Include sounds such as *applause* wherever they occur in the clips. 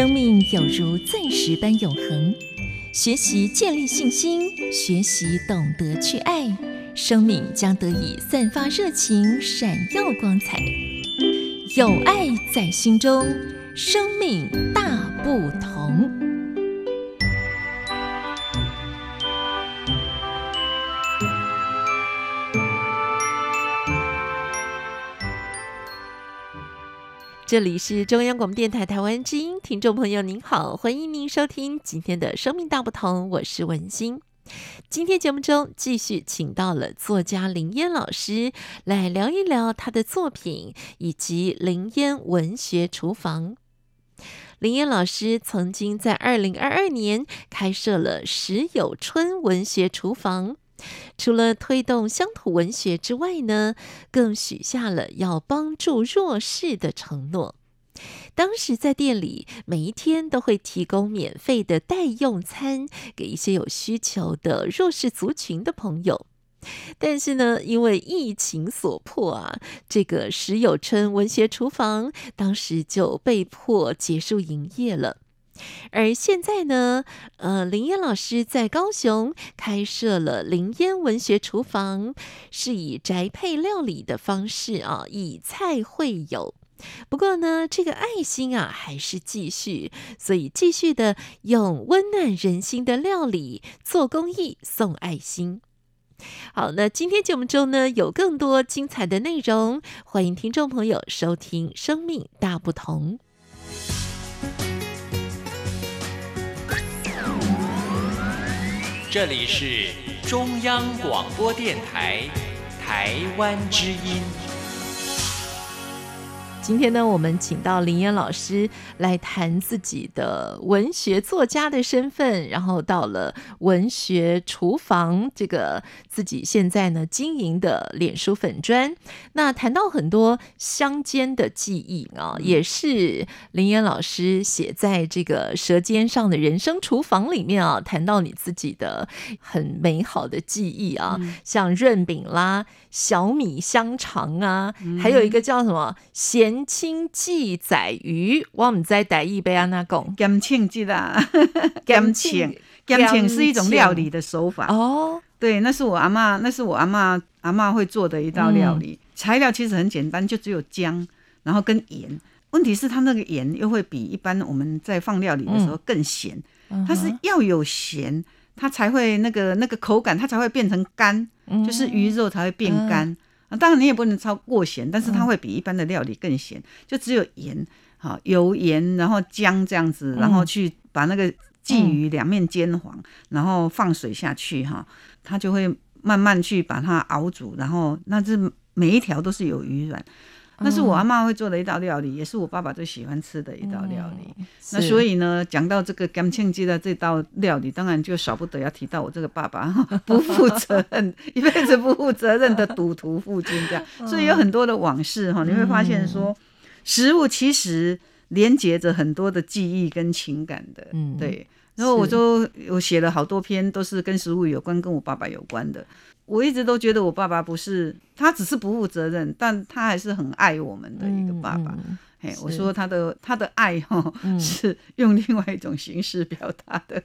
生命有如钻石般永恒。学习建立信心，学习懂得去爱，生命将得以散发热情，闪耀光彩。有爱在心中，生命大不同。这里是中央广播电台台湾之音，听众朋友您好，欢迎您收听今天的生命大不同，我是文心。今天节目中继续请到了作家林烟老师来聊一聊他的作品以及林烟文学厨房。林烟老师曾经在二零二二年开设了石有春文学厨房。除了推动乡土文学之外呢，更许下了要帮助弱势的承诺。当时在店里，每一天都会提供免费的代用餐给一些有需求的弱势族群的朋友。但是呢，因为疫情所迫啊，这个石有春文学厨房当时就被迫结束营业了。而现在呢，呃，林烟老师在高雄开设了林烟文学厨房，是以宅配料理的方式啊，以菜会友。不过呢，这个爱心啊还是继续，所以继续的用温暖人心的料理做公益，送爱心。好，那今天节目中呢有更多精彩的内容，欢迎听众朋友收听《生命大不同》。这里是中央广播电台台湾之音。今天呢，我们请到林岩老师来谈自己的文学作家的身份，然后到了文学厨房这个自己现在呢经营的脸书粉砖。那谈到很多乡间的记忆啊，也是林岩老师写在这个舌尖上的人生厨房里面啊，谈到你自己的很美好的记忆啊，像润饼啦、小米香肠啊，还有一个叫什么咸。清记载鱼，我唔知台语被安那讲，咸清记啦，*laughs* 咸清，咸清是一种料理的手法。哦。对，那是我阿妈，那是我阿妈阿妈会做的一道料理。材料其实很简单，就只有姜，然后跟盐。问题是它那个盐又会比一般我们在放料理的时候更咸，它是要有咸，它才会那个那个口感，它才会变成干，就是鱼肉才会变干。啊，当然你也不能超过咸，但是它会比一般的料理更咸，就只有盐，好油盐，然后姜这样子，然后去把那个鲫鱼两面煎黄，然后放水下去哈，它就会慢慢去把它熬煮，然后那是每一条都是有鱼软。那是我阿妈会做的一道料理，也是我爸爸最喜欢吃的一道料理。那所以呢，讲到这个甘庆记的这道料理，当然就少不得要提到我这个爸爸不负责任，*laughs* 一辈子不负责任的赌徒父亲这样。*laughs* 所以有很多的往事哈，你会发现说，食物其实连接着很多的记忆跟情感的。嗯，对。然后我就我写了好多篇，都是跟食物有关，跟我爸爸有关的。我一直都觉得我爸爸不是，他只是不负责任，但他还是很爱我们的一个爸爸。嘿，我说他的他的爱哈是用另外一种形式表达的，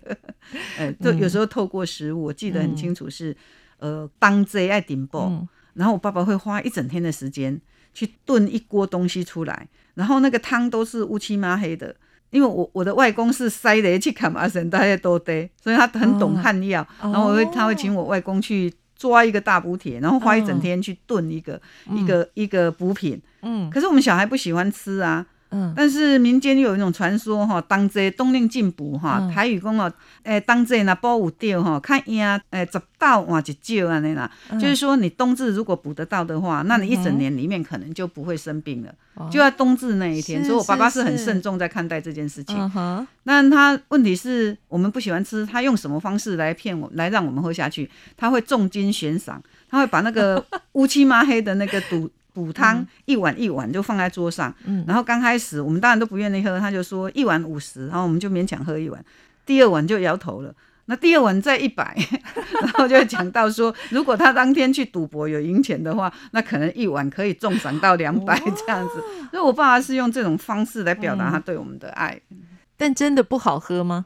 哎，就有时候透过食物，我记得很清楚是，呃，当贼爱顶爆，然后我爸爸会花一整天的时间去炖一锅东西出来，然后那个汤都是乌漆抹黑的，因为我我的外公是塞雷去砍麻绳，大家都得，所以他很懂汉药，然后我会他会请我外公去。抓一个大补铁，然后花一整天去炖一个一个一个补品。嗯，可是我们小孩不喜欢吃啊。嗯，但是民间有一种传说哈，当这冬令进补哈，台语讲哦，诶，当这那补有掉哈，看呀，诶，十到换一少安尼啦，就是说你冬至如果补得到的话，那你一整年里面可能就不会生病了，就在冬至那一天。所以我爸爸是很慎重在看待这件事情。那他问题是我们不喜欢吃，他用什么方式来骗我，来让我们喝下去？他会重金悬赏，他会把那个乌漆抹黑的那个毒。补汤一碗一碗就放在桌上，然后刚开始我们当然都不愿意喝，他就说一碗五十，然后我们就勉强喝一碗，第二碗就摇头了，那第二碗再一百，*laughs* 然后就讲到说，如果他当天去赌博有赢钱的话，那可能一碗可以重赏到两百这样子，所以我爸爸是用这种方式来表达他对我们的爱。但真的不好喝吗？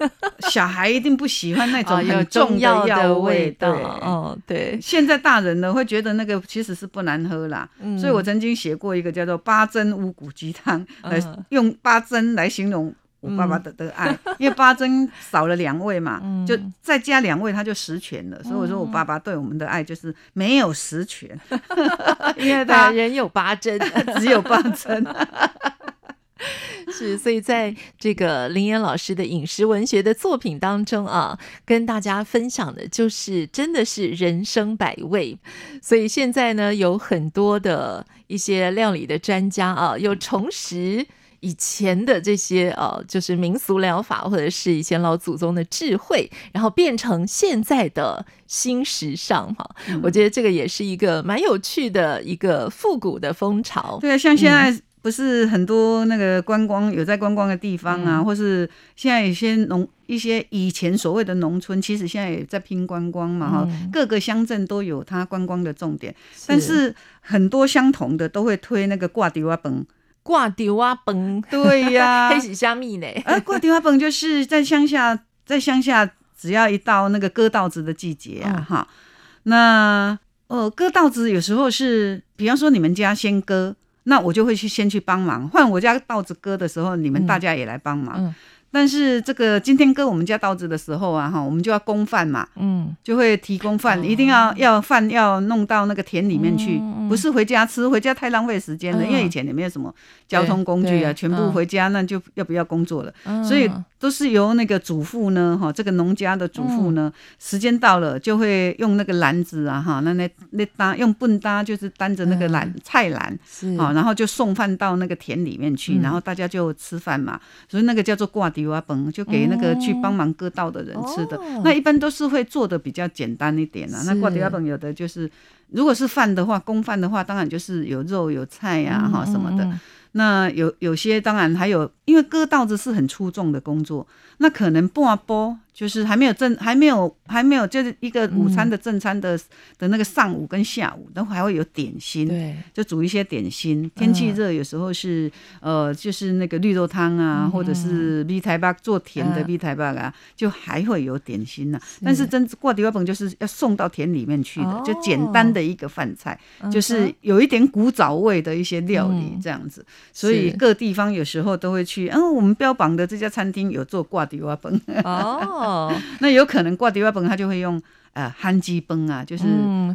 *laughs* 小孩一定不喜欢那种很重的药味道。哦，对。现在大人呢会觉得那个其实是不难喝啦。所以我曾经写过一个叫做八珍五谷鸡汤，来用八珍来形容我爸爸的的爱，*laughs* 因为八珍少了两位嘛，就再加两位他就十全了。所以我说我爸爸对我们的爱就是没有十全，因为他人有八珍，只有八珍。*laughs* 是，所以在这个林岩老师的饮食文学的作品当中啊，跟大家分享的就是真的是人生百味。所以现在呢，有很多的一些料理的专家啊，又重拾以前的这些呃，就是民俗疗法或者是以前老祖宗的智慧，然后变成现在的新时尚哈。我觉得这个也是一个蛮有趣的一个复古的风潮。对，像现在。不是很多那个观光有在观光的地方啊，或是现在有些农一些以前所谓的农村，其实现在也在拼观光嘛哈。各个乡镇都有它观光的重点，但是很多相同的都会推那个挂丢啊崩，挂丢啊崩，对呀，*laughs* 黑喜虾米呢？呃，挂丢啊崩就是在乡下，在乡下只要一到那个割稻子的季节啊哈，那呃割稻子有时候是，比方说你们家先割。那我就会去先去帮忙，换我家稻子割的时候，你们大家也来帮忙。但是这个今天割我们家稻子的时候啊，哈，我们就要供饭嘛，嗯，就会提供饭，一定要要饭要弄到那个田里面去，不是回家吃，回家太浪费时间了，因为以前也没有什么交通工具啊，全部回家那就要不要工作了，所以都是由那个主妇呢，哈，这个农家的主妇呢，时间到了就会用那个篮子啊，哈，那那那搭用笨搭就是担着那个篮菜篮，啊，然后就送饭到那个田里面去，然后大家就吃饭嘛，所以那个叫做挂。油啊崩就给那个去帮忙割稻的人吃的，那一般都是会做的比较简单一点啊。那挂油啊崩有的就是，如果是饭的话，公饭的话，当然就是有肉有菜呀哈什么的。那有有些当然还有，因为割稻子是很粗重的工作，那可能半波。就是还没有正，还没有，还没有，就是一个午餐的正餐的的那个上午跟下午，都还会有点心，对，就煮一些点心。天气热，有时候是呃，就是那个绿豆汤啊，或者是米台巴做甜的米台巴啊，就还会有点心呢。但是真挂地瓜本就是要送到田里面去的，就简单的一个饭菜，就是有一点古早味的一些料理这样子。所以各地方有时候都会去，嗯，我们标榜的这家餐厅有做挂地瓜本哦。哦，*laughs* 那有可能挂迪瓦本，他就会用。呃，番鸡崩啊，就是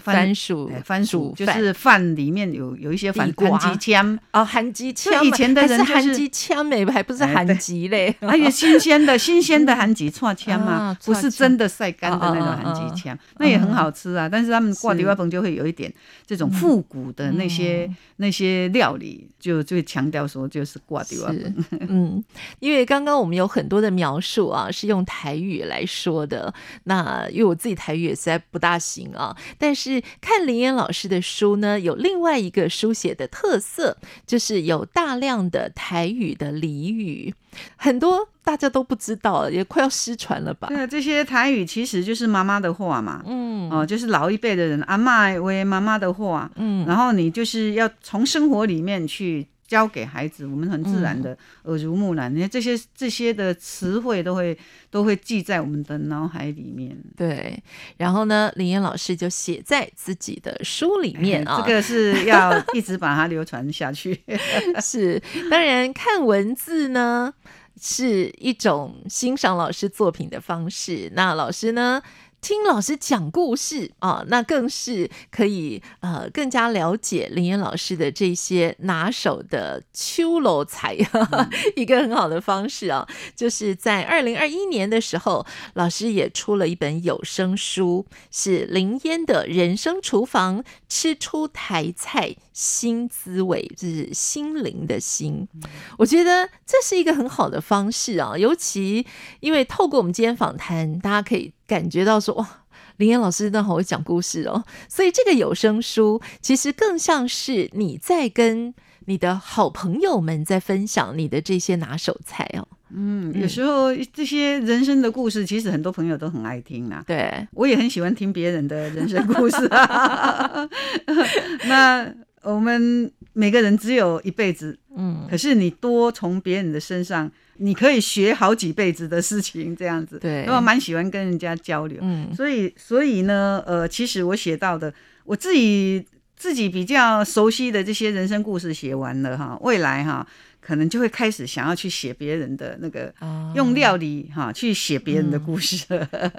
番薯，番薯就是饭里面有有一些番番鸡枪哦，番鸡枪，以前的人就是番鸡枪没，还不是番鸡嘞，还有新鲜的 *laughs* 新鲜的番鸡串枪嘛，不是真的晒干的那种番鸡枪，那也很好吃啊。但是他们挂第二本就会有一点这种复古的那些那些料理，就就强调说就是挂第二本。嗯，因为刚刚我们有很多的描述啊，是用台语来说的。那因为我自己台语。也实在不大行啊！但是看林岩老师的书呢，有另外一个书写的特色，就是有大量的台语的俚语，很多大家都不知道，也快要失传了吧？对，这些台语其实就是妈妈的话嘛，嗯，哦，就是老一辈的人阿妈为妈妈的话，嗯，然后你就是要从生活里面去。教给孩子，我们很自然的耳濡目染，你看这些这些的词汇都会都会记在我们的脑海里面。对，然后呢，林岩老师就写在自己的书里面啊，这个是要一直把它流传下去。*laughs* 是，当然看文字呢是一种欣赏老师作品的方式。那老师呢？听老师讲故事啊，那更是可以呃更加了解林岩老师的这些拿手的秋楼菜，*laughs* 一个很好的方式啊，就是在二零二一年的时候，老师也出了一本有声书，是林烟的人生厨房，吃出台菜新滋味，就是心灵的心。我觉得这是一个很好的方式啊，尤其因为透过我们今天访谈，大家可以。感觉到说哇，林岩老师真的好会讲故事哦，所以这个有声书其实更像是你在跟你的好朋友们在分享你的这些拿手菜哦。嗯，有时候这些人生的故事，其实很多朋友都很爱听啊。对，我也很喜欢听别人的人生故事。*laughs* 那我们每个人只有一辈子，嗯，可是你多从别人的身上，你可以学好几辈子的事情，这样子。对，我蛮喜欢跟人家交流，嗯，所以所以呢，呃，其实我写到的，我自己自己比较熟悉的这些人生故事写完了哈，未来哈。可能就会开始想要去写别人的那个，用料理哈去写别人的故事。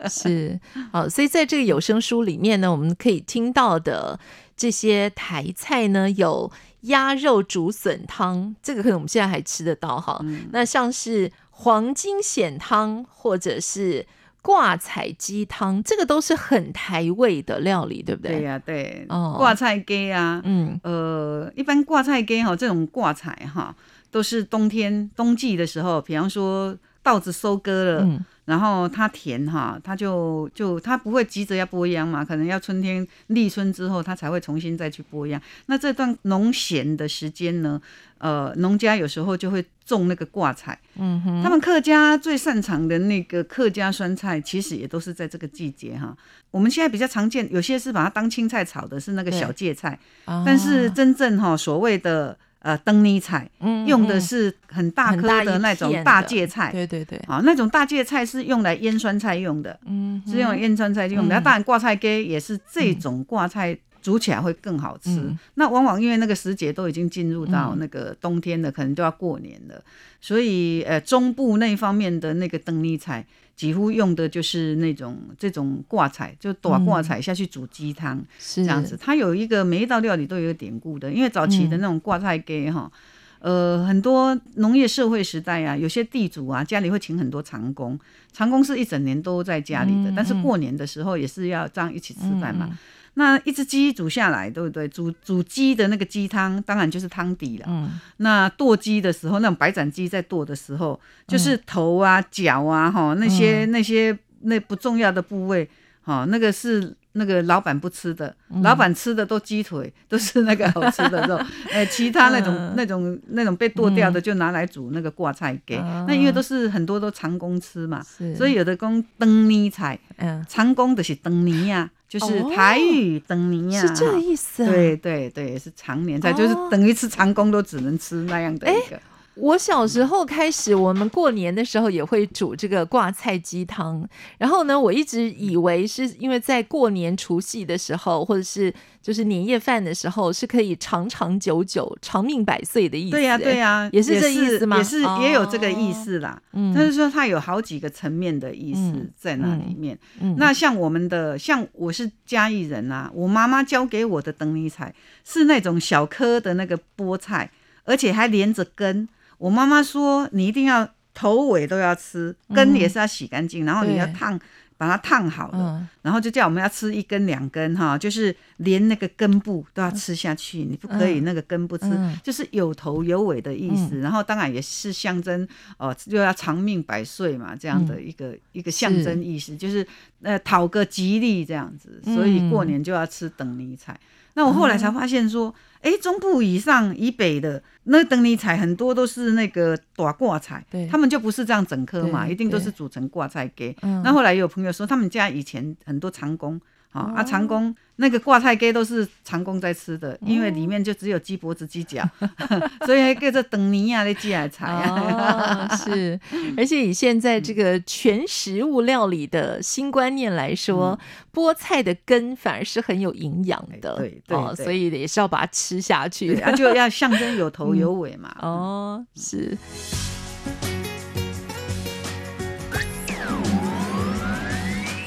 是，好，所以在这个有声书里面呢，我们可以听到的这些台菜呢，有鸭肉竹笋汤，这个可能我们现在还吃得到哈。那像是黄金蚬汤，或者是挂彩鸡汤，这个都是很台味的料理，对不对？对呀，对，哦，挂菜鸡啊，嗯，呃，一般挂菜鸡哈，这种挂菜哈。都是冬天冬季的时候，比方说稻子收割了，然后它甜哈，它就就它不会急着要播秧嘛，可能要春天立春之后，它才会重新再去播秧。那这段农闲的时间呢，呃，农家有时候就会种那个挂菜。嗯哼，他们客家最擅长的那个客家酸菜，其实也都是在这个季节哈。我们现在比较常见，有些是把它当青菜炒的，是那个小芥菜，但是真正哈所谓的。呃，灯泥菜用的是很大颗的那种大芥菜，对对对，啊，那种大芥菜是用来腌酸菜用的，嗯，是用腌酸菜用的。那当然挂菜根也是这种挂菜煮起来会更好吃。那往往因为那个时节都已经进入到那个冬天了，可能都要过年了，所以呃，中部那方面的那个灯泥菜。几乎用的就是那种这种挂彩，就短挂彩下去煮鸡汤，是这样子。它有一个每一道料理都有典故的，因为早期的那种挂菜给哈，呃，很多农业社会时代啊，有些地主啊家里会请很多长工，长工是一整年都在家里的，但是过年的时候也是要这样一起吃饭嘛。那一只鸡煮下来，对不对？煮煮鸡的那个鸡汤，当然就是汤底了。嗯。那剁鸡的时候，那种白斩鸡在剁的时候，就是头啊、脚啊，哈，那些那些那不重要的部位，哈，那个是那个老板不吃的，老板吃的都鸡腿，都是那个好吃的肉。*laughs* 哎，其他那种那种那种被剁掉的，就拿来煮那个挂菜给。那因为都是很多都长工吃嘛，所以有的工灯泥菜，嗯，长工的是灯泥呀。就是台语等您呀，是这个意思。对对对，是常年菜，就是等于吃长工都只能吃那样的一个。我小时候开始，我们过年的时候也会煮这个挂菜鸡汤。然后呢，我一直以为是因为在过年除夕的时候，或者是就是年夜饭的时候，是可以长长久久、长命百岁的意思。对呀，对呀，也是这意思吗？也是也有这个意思啦。嗯，但是说它有好几个层面的意思在那里面。嗯，那像我们的，像我是嘉义人啊，我妈妈教给我的灯泥菜是那种小颗的那个菠菜，而且还连着根。我妈妈说，你一定要头尾都要吃，根也是要洗干净，然后你要烫，把它烫好了，然后就叫我们要吃一根两根哈，就是连那个根部都要吃下去，你不可以那个根不吃，就是有头有尾的意思。然后当然也是象征哦，又要长命百岁嘛，这样的一个一个象征意思，就是呃讨个吉利这样子，所以过年就要吃等尼菜。那我后来才发现说。哎，中部以上以北的那等你采很多都是那个短挂菜，对，他们就不是这样整颗嘛，一定都是煮成挂菜给。那后来有朋友说，他们家以前很多长工，啊啊长工。那个挂菜鸡都是长工在吃的，因为里面就只有鸡脖子、鸡脚，*laughs* 所以还叫做等尼亚的鸡来菜啊。是，*laughs* 而且以现在这个全食物料理的新观念来说，菠菜的根反而是很有营养的，对对，所以也是要把它吃下去，它 *laughs* 就要象征有头有尾嘛。哦，是。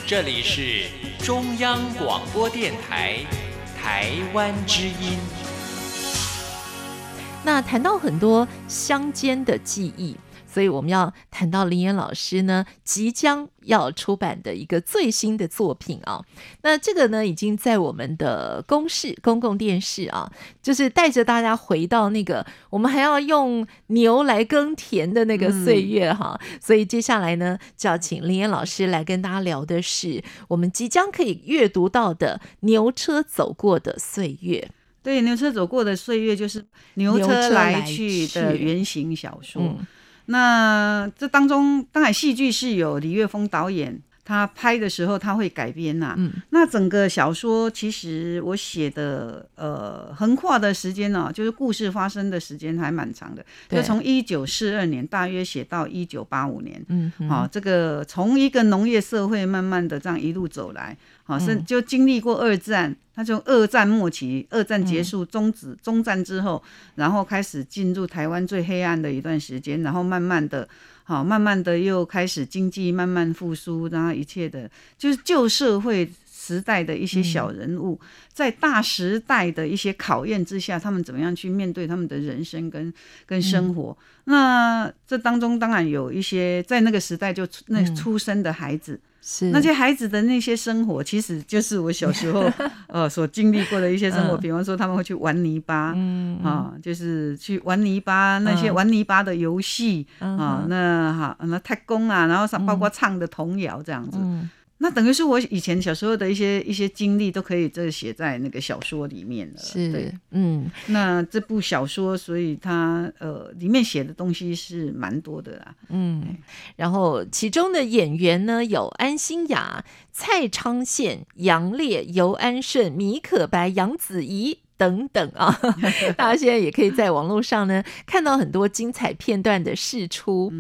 这里是。中央广播电台台湾之音。那谈到很多乡间的记忆。所以我们要谈到林岩老师呢，即将要出版的一个最新的作品啊。那这个呢，已经在我们的公视公共电视啊，就是带着大家回到那个我们还要用牛来耕田的那个岁月哈。所以接下来呢，就要请林岩老师来跟大家聊的是我们即将可以阅读到的牛车走过的岁月。对，牛车走过的岁月就是牛车来去的原型小说。那这当中，当然戏剧是有李岳峰导演他拍的时候他会改编呐。嗯，那整个小说其实我写的呃横跨的时间呢，就是故事发生的时间还蛮长的，就从一九四二年大约写到一九八五年。嗯，好，这个从一个农业社会慢慢的这样一路走来，好是就经历过二战，他从二战末期，二战结束终止中战之后，然后开始进入台湾最黑暗的一段时间，然后慢慢的。好，慢慢的又开始经济慢慢复苏，然后一切的，就是旧社会时代的一些小人物，在大时代的一些考验之下，他们怎么样去面对他们的人生跟跟生活？那这当中当然有一些在那个时代就那出生的孩子。是。那些孩子的那些生活，其实就是我小时候 *laughs* 呃所经历过的一些生活。比方说，他们会去玩泥巴，啊，就是去玩泥巴那些玩泥巴的游戏啊，那哈那太公啊，然后包括唱的童谣这样子。那等于是我以前小时候的一些一些经历，都可以这写在那个小说里面了。是，嗯，那这部小说，所以它呃里面写的东西是蛮多的啦。嗯，然后其中的演员呢有安心雅、蔡昌宪、杨烈、尤安顺、米可白、杨子怡。等等啊，*laughs* 大家现在也可以在网络上呢看到很多精彩片段的释出。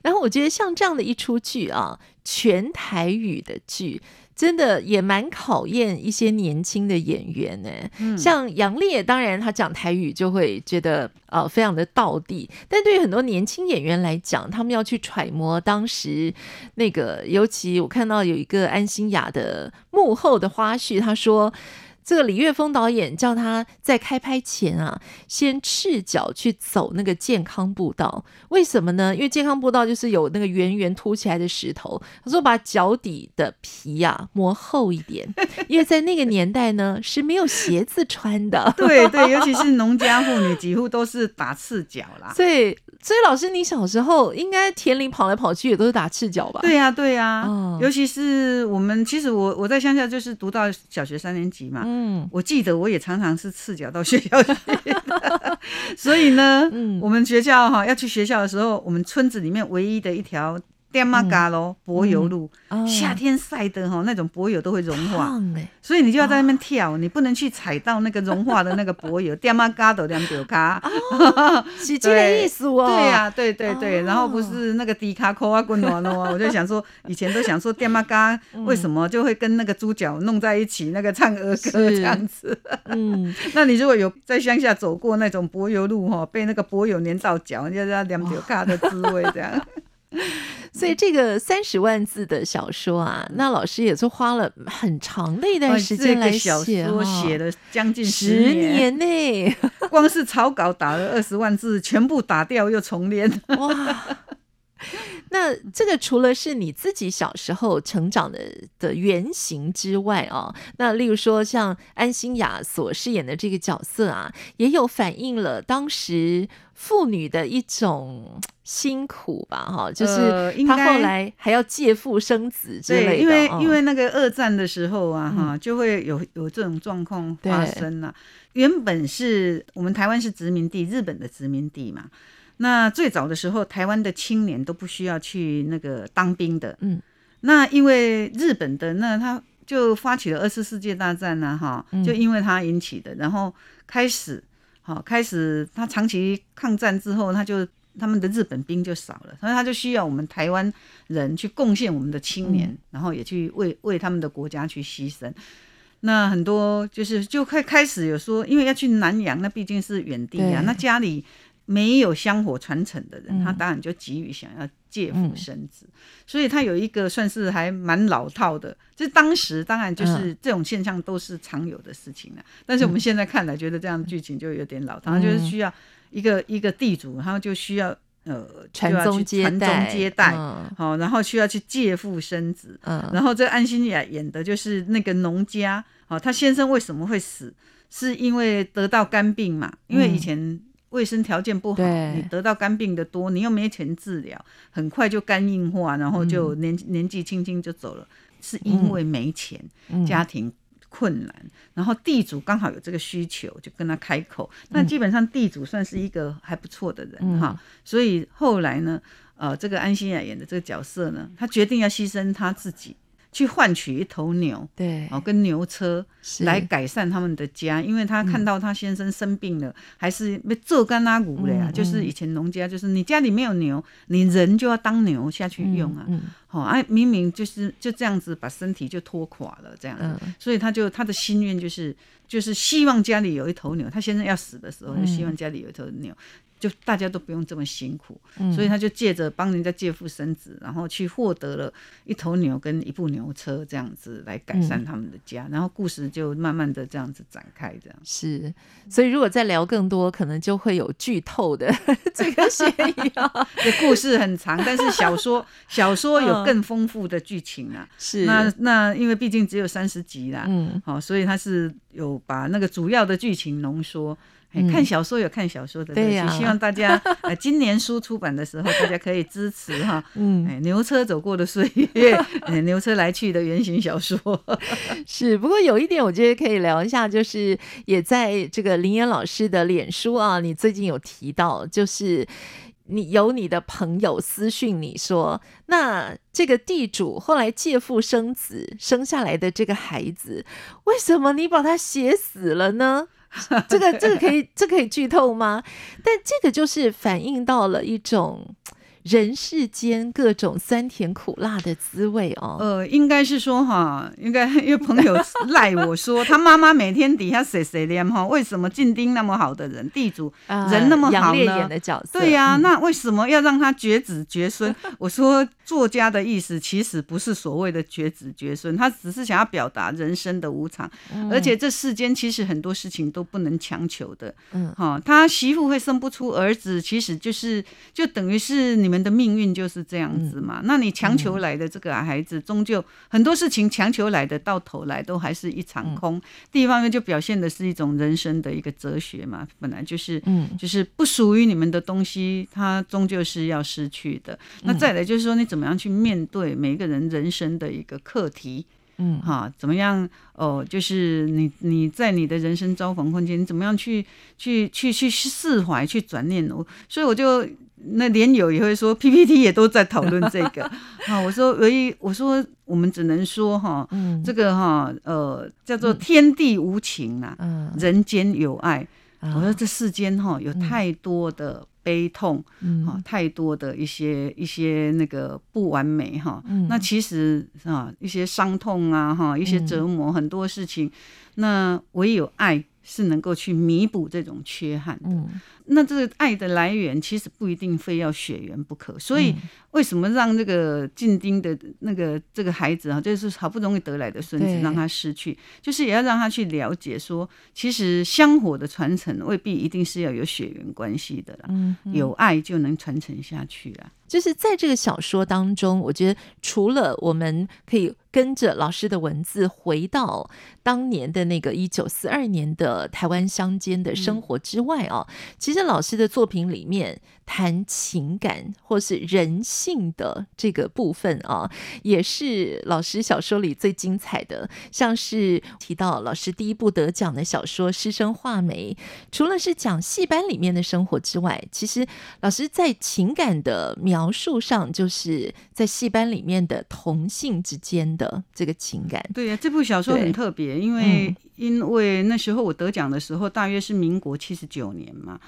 然后我觉得像这样的一出剧啊，全台语的剧，真的也蛮考验一些年轻的演员呢。像杨烈，当然他讲台语就会觉得呃非常的道地，但对于很多年轻演员来讲，他们要去揣摩当时那个，尤其我看到有一个安心雅的幕后的花絮，他说。这个李岳峰导演叫他在开拍前啊，先赤脚去走那个健康步道。为什么呢？因为健康步道就是有那个圆圆凸起来的石头。他说把脚底的皮呀磨厚一点，*laughs* 因为在那个年代呢是没有鞋子穿的。对对，*laughs* 尤其是农家妇女几乎都是打赤脚啦。所以，所以老师，你小时候应该田里跑来跑去也都是打赤脚吧？对呀，对呀。尤其是我们，其实我我在乡下就是读到小学三年级嘛。嗯，我记得我也常常是赤脚到学校去，*laughs* 所以呢，我们学校哈要去学校的时候，我们村子里面唯一的一条。电马嘎咯，柏油路，夏天晒的哈，那种柏油都会融化，所以你就要在那边跳，你不能去踩到那个融化的那个柏油。*laughs* 电马嘎都两丢卡，*laughs* 是这个意思哦。对呀，对对对，然后不是那个迪卡扣啊滚暖哦，我就想说，以前都想说电马嘎 *laughs* 为什么就会跟那个猪脚弄在一起，那个唱儿歌这样子。嗯，那你如果有在乡下走过那种柏油路哈，被那个柏油粘到脚，你就知道两丢卡的滋味这样。所以这个三十万字的小说啊，那老师也是花了很长的一段时间来写，写了将近十年呢。光是草稿打了二十万字，全部打掉又重练。哇！那这个除了是你自己小时候成长的的原型之外啊，那例如说像安心雅所饰演的这个角色啊，也有反映了当时妇女的一种辛苦吧？哈，就是她后来还要借腹生子之类的。因为因为那个二战的时候啊，哈，就会有有这种状况发生了。原本是我们台湾是殖民地，日本的殖民地嘛。那最早的时候，台湾的青年都不需要去那个当兵的。嗯，那因为日本的那他就发起了二次世界大战呢，哈，就因为他引起的，然后开始，好开始他长期抗战之后，他就他们的日本兵就少了，所以他就需要我们台湾人去贡献我们的青年，然后也去为为他们的国家去牺牲。那很多就是就快开始有说，因为要去南洋，那毕竟是远地啊，那家里。没有香火传承的人，他当然就急于想要借腹生子，所以他有一个算是还蛮老套的，就当时当然就是这种现象都是常有的事情了。但是我们现在看来，觉得这样的剧情就有点老套，就是需要一个一个地主，然后就需要呃传宗接代，接代，好，然后需要去借腹生子，然后这安心雅演的就是那个农家，好，他先生为什么会死？是因为得到肝病嘛？因为以前。卫生条件不好，你得到肝病的多，你又没钱治疗，很快就肝硬化，然后就年年纪轻轻就走了，是因为没钱，家庭困难，然后地主刚好有这个需求，就跟他开口。那基本上地主算是一个还不错的人哈，所以后来呢，呃，这个安心雅演的这个角色呢，他决定要牺牲他自己，去换取一头牛，对，哦，跟牛车来改善他们的家，因为他看到他先生生病了，还是被做干拉骨了呀。就是以前农家，就是你家里没有牛，你人就要当牛下去用啊。哦，哎，明明就是就这样子把身体就拖垮了，这样子，所以他就他的心愿就是就是希望家里有一头牛，他先生要死的时候就希望家里有一头牛。就大家都不用这么辛苦，所以他就借着帮人家借腹生子，然后去获得了一头牛跟一部牛车，这样子来改善他们的家，然后故事就慢慢的这样子展开，这样是。所以如果再聊更多，可能就会有剧透的 *laughs* 这个嫌疑 *laughs* 啊。故事很长，但是小说 *laughs* 小说有更丰富的剧情啊。是。那那因为毕竟只有三十集啦，嗯，好，所以他是有把那个主要的剧情浓缩。看小说有看小说的乐趣，希望大家呃今年书出版的时候，大家可以支持哈。*laughs* 嗯，牛车走过的岁月，*laughs* 牛车来去的原型小说 *laughs* 是。不过有一点，我觉得可以聊一下，就是也在这个林岩老师的脸书啊，你最近有提到，就是你有你的朋友私讯你说，那这个地主后来借腹生子生下来的这个孩子，为什么你把他写死了呢？*laughs* 这个这个可以这可以剧透吗？但这个就是反映到了一种。人世间各种酸甜苦辣的滋味哦。呃，应该是说哈，应该 *laughs* 因为朋友赖我说，他妈妈每天底下谁谁念哈，为什么进丁那么好的人，地主人那么好呢？对呀，那为什么要让他绝子绝孙？我说作家的意思其实不是所谓的绝子绝孙，他只是想要表达人生的无常，而且这世间其实很多事情都不能强求的。嗯，哈，他媳妇会生不出儿子，其实就是就等于是你们。人的命运就是这样子嘛？那你强求来的这个孩子，终究很多事情强求来的，到头来都还是一场空。第一方面就表现的是一种人生的一个哲学嘛，本来就是，嗯，就是不属于你们的东西，它终究是要失去的。那再来就是说，你怎么样去面对每一个人人生的一个课题？嗯，哈，怎么样？哦，就是你你在你的人生遭逢困境，你怎么样去去去去释怀、去转念？我所以我就。那连友也会说，PPT 也都在讨论这个。*laughs* 啊，我说唯一，我说我们只能说哈，这个哈，呃，叫做天地无情啊，人间有爱。我说这世间哈有太多的悲痛，啊，太多的一些一些那个不完美哈。那其实啊，一些伤痛啊，哈，一些折磨，很多事情，那唯有爱是能够去弥补这种缺憾的。那这个爱的来源其实不一定非要血缘不可，所以为什么让这个进丁的那个这个孩子啊，就是好不容易得来的孙子，让他失去，就是也要让他去了解说，其实香火的传承未必一定是要有血缘关系的啦，有爱就能传承下去了。就是在这个小说当中，我觉得除了我们可以跟着老师的文字回到当年的那个一九四二年的台湾乡间的生活之外啊，其实老师的作品里面。谈情感或是人性的这个部分啊，也是老师小说里最精彩的。像是提到老师第一部得奖的小说《师生画眉》，除了是讲戏班里面的生活之外，其实老师在情感的描述上，就是在戏班里面的同性之间的这个情感。对呀，这部小说很特别，因为因为那时候我得奖的时候，大约是民国七十九年嘛。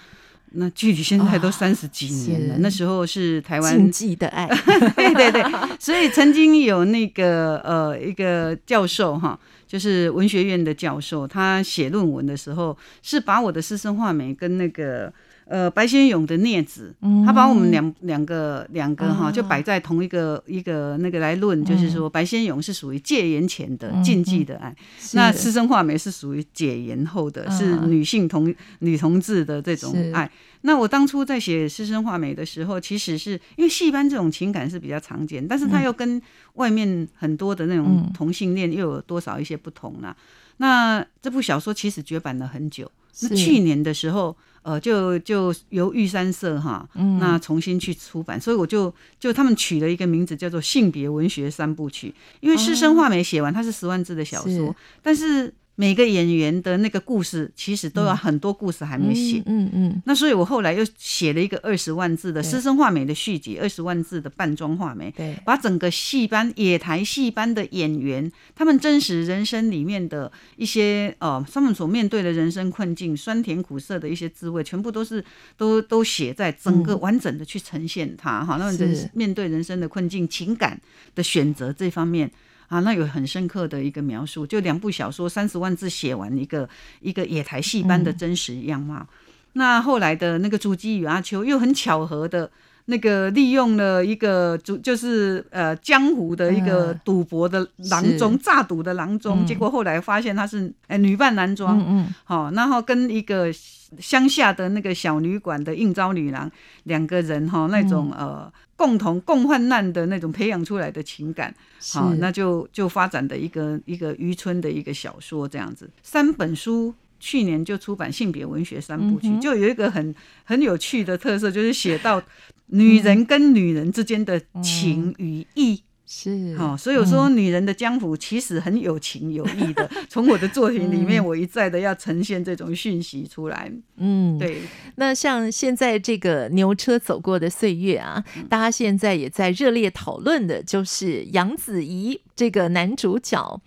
那距离现在都三十几年了，那时候是台湾禁忌的爱，*laughs* 对对对，所以曾经有那个呃一个教授哈，就是文学院的教授，他写论文的时候是把我的师生画眉跟那个。呃，白先勇的镊子，他把我们两两个两个哈，就摆在同一个一个那个来论，就是说白先勇是属于戒严前的禁忌的爱，*laughs* 那师生画眉是属于解严后的，是女性同女同志的这种爱。那我当初在写师生画眉的时候，其实是因为戏班这种情感是比较常见，但是它又跟外面很多的那种同性恋又有多少一些不同呢？那这部小说其实绝版了很久，是。去年的时候。呃，就就由玉山社哈，那重新去出版，所以我就就他们取了一个名字叫做性别文学三部曲，因为师生画没写完，它是十万字的小说，但是每个演员的那个故事，其实都有很多故事还没写。嗯嗯。那所以我后来又写了一个二十万字的师生画眉的续集，二十万字的扮装画眉。对。把整个戏班野台戏班的演员，他们真实人生里面的一些呃，他们所面对的人生困境、酸甜苦涩的一些滋味，全部都是都都写在整个完整的去呈现它哈。那人面对人生的困境、情感的选择这方面。啊，那有很深刻的一个描述，就两部小说三十万字写完一个一个野台戏班的真实样貌。那后来的那个朱姬与阿秋又很巧合的，那个利用了一个主，就是呃江湖的一个赌博的郎中，诈赌的郎中，结果后来发现他是呃女扮男装，嗯，好，然后跟一个乡下的那个小旅馆的应招女郎两个人哈，那种呃。共同共患难的那种培养出来的情感，好，那就就发展的一个一个渔村的一个小说这样子。三本书去年就出版性别文学三部曲，就有一个很很有趣的特色，就是写到女人跟女人之间的情与义。是，好，所以我说女人的江湖其实很有情有义的。*laughs* 从我的作品里面，我一再的要呈现这种讯息出来。嗯，对。那像现在这个牛车走过的岁月啊，大家现在也在热烈讨论的，就是杨子怡这个男主角，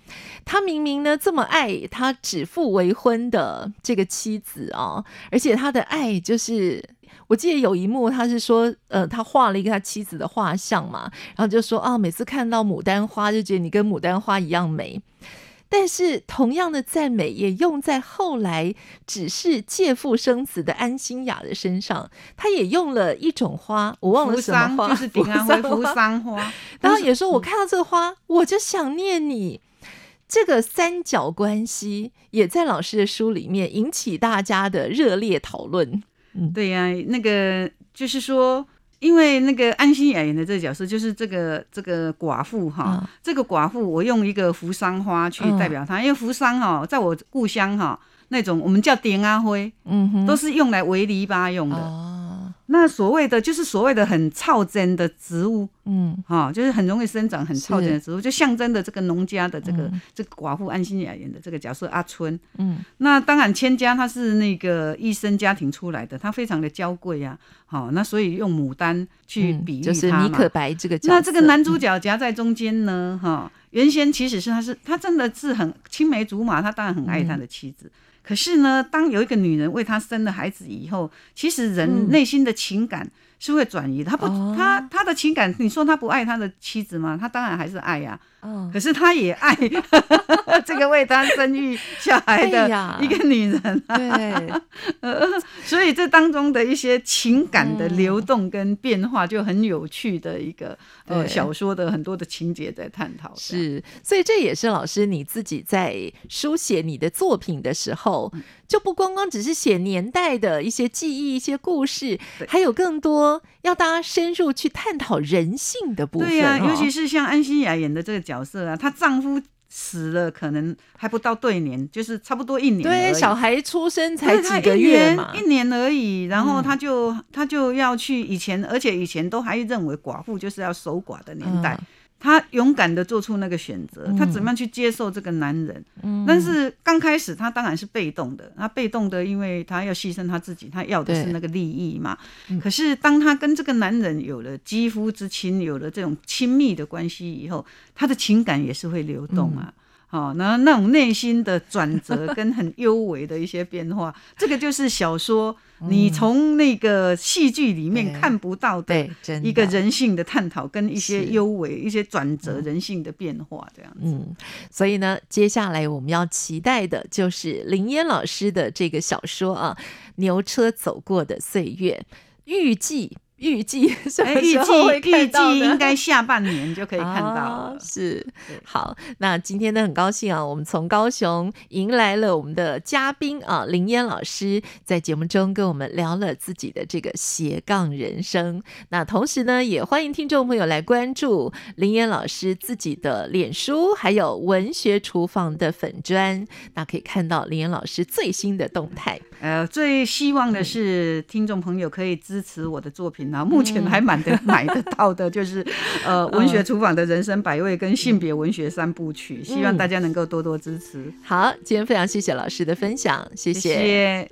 他明明呢这么爱他指腹为婚的这个妻子啊，而且他的爱就是。我记得有一幕，他是说，呃，他画了一个他妻子的画像嘛，然后就说啊，每次看到牡丹花，就觉得你跟牡丹花一样美。但是同样的赞美也用在后来只是借腹生子的安心雅的身上，他也用了一种花，我忘了什么花，就是丁安徽扶桑花。然后也说，我看到这个花，我就想念你。这个三角关系也在老师的书里面引起大家的热烈讨论。对呀，那个就是说，因为那个安心雅演的这个角色就是这个这个寡妇哈，这个寡妇我用一个扶桑花去代表她，因为扶桑哈，在我故乡哈，那种我们叫点阿灰，嗯哼，都是用来围篱笆用的。那所谓的就是所谓的很操真的植物，嗯，哈，就是很容易生长、很操真的植物，就象征的这个农家的这个这个寡妇安心雅演的这个角色阿春，嗯，那当然千家他是那个医生家庭出来的，他非常的娇贵呀，好，那所以用牡丹去比喻就是米可白这个角色，那这个男主角夹在中间呢，哈，原先其实是他是他真的是很青梅竹马，他当然很爱他的妻子。可是呢，当有一个女人为他生了孩子以后，其实人内心的情感是会转移的。他不，他他的情感，你说他不爱他的妻子吗？他当然还是爱呀。可是他也爱 *laughs* 这个为他生育小孩的一个女人，对，*laughs* 所以这当中的一些情感的流动跟变化就很有趣的一个呃小说的很多的情节在探讨。是，所以这也是老师你自己在书写你的作品的时候，就不光光只是写年代的一些记忆、一些故事，还有更多要大家深入去探讨人性的部分。对呀，尤其是像安心雅演的这个。角色啊，她丈夫死了，可能还不到对年，就是差不多一年。对，小孩出生才几个月嘛，一年而已。然后她就她就要去以前，而且以前都还认为寡妇就是要守寡的年代。她勇敢的做出那个选择，她怎么样去接受这个男人？嗯，但是刚开始她当然是被动的，她被动的，因为她要牺牲她自己，她要的是那个利益嘛。可是当她跟这个男人有了肌肤之亲，有了这种亲密的关系以后，她的情感也是会流动啊。好，那那种内心的转折跟很幽微的一些变化，这个就是小说。你从那个戏剧里面看不到的一个人性的探讨，跟一些幽微、一些转折、人性的变化这样子。嗯，所以呢，接下来我们要期待的就是林烟老师的这个小说啊，《牛车走过的岁月》，预计。预计什么时候会预计应该下半年就可以看到了。是，好，那今天呢很高兴啊，我们从高雄迎来了我们的嘉宾啊，林嫣老师在节目中跟我们聊了自己的这个斜杠人生。那同时呢，也欢迎听众朋友来关注林嫣老师自己的脸书，还有文学厨房的粉砖，那可以看到林烟老师最新的动态。呃，最希望的是听众朋友可以支持我的作品。前啊，目前还蛮得 *laughs* 买得到的，就是呃文学厨房的人生百味跟性别文学三部曲，希望大家能够多多支持。好，今天非常谢谢老师的分享，谢谢。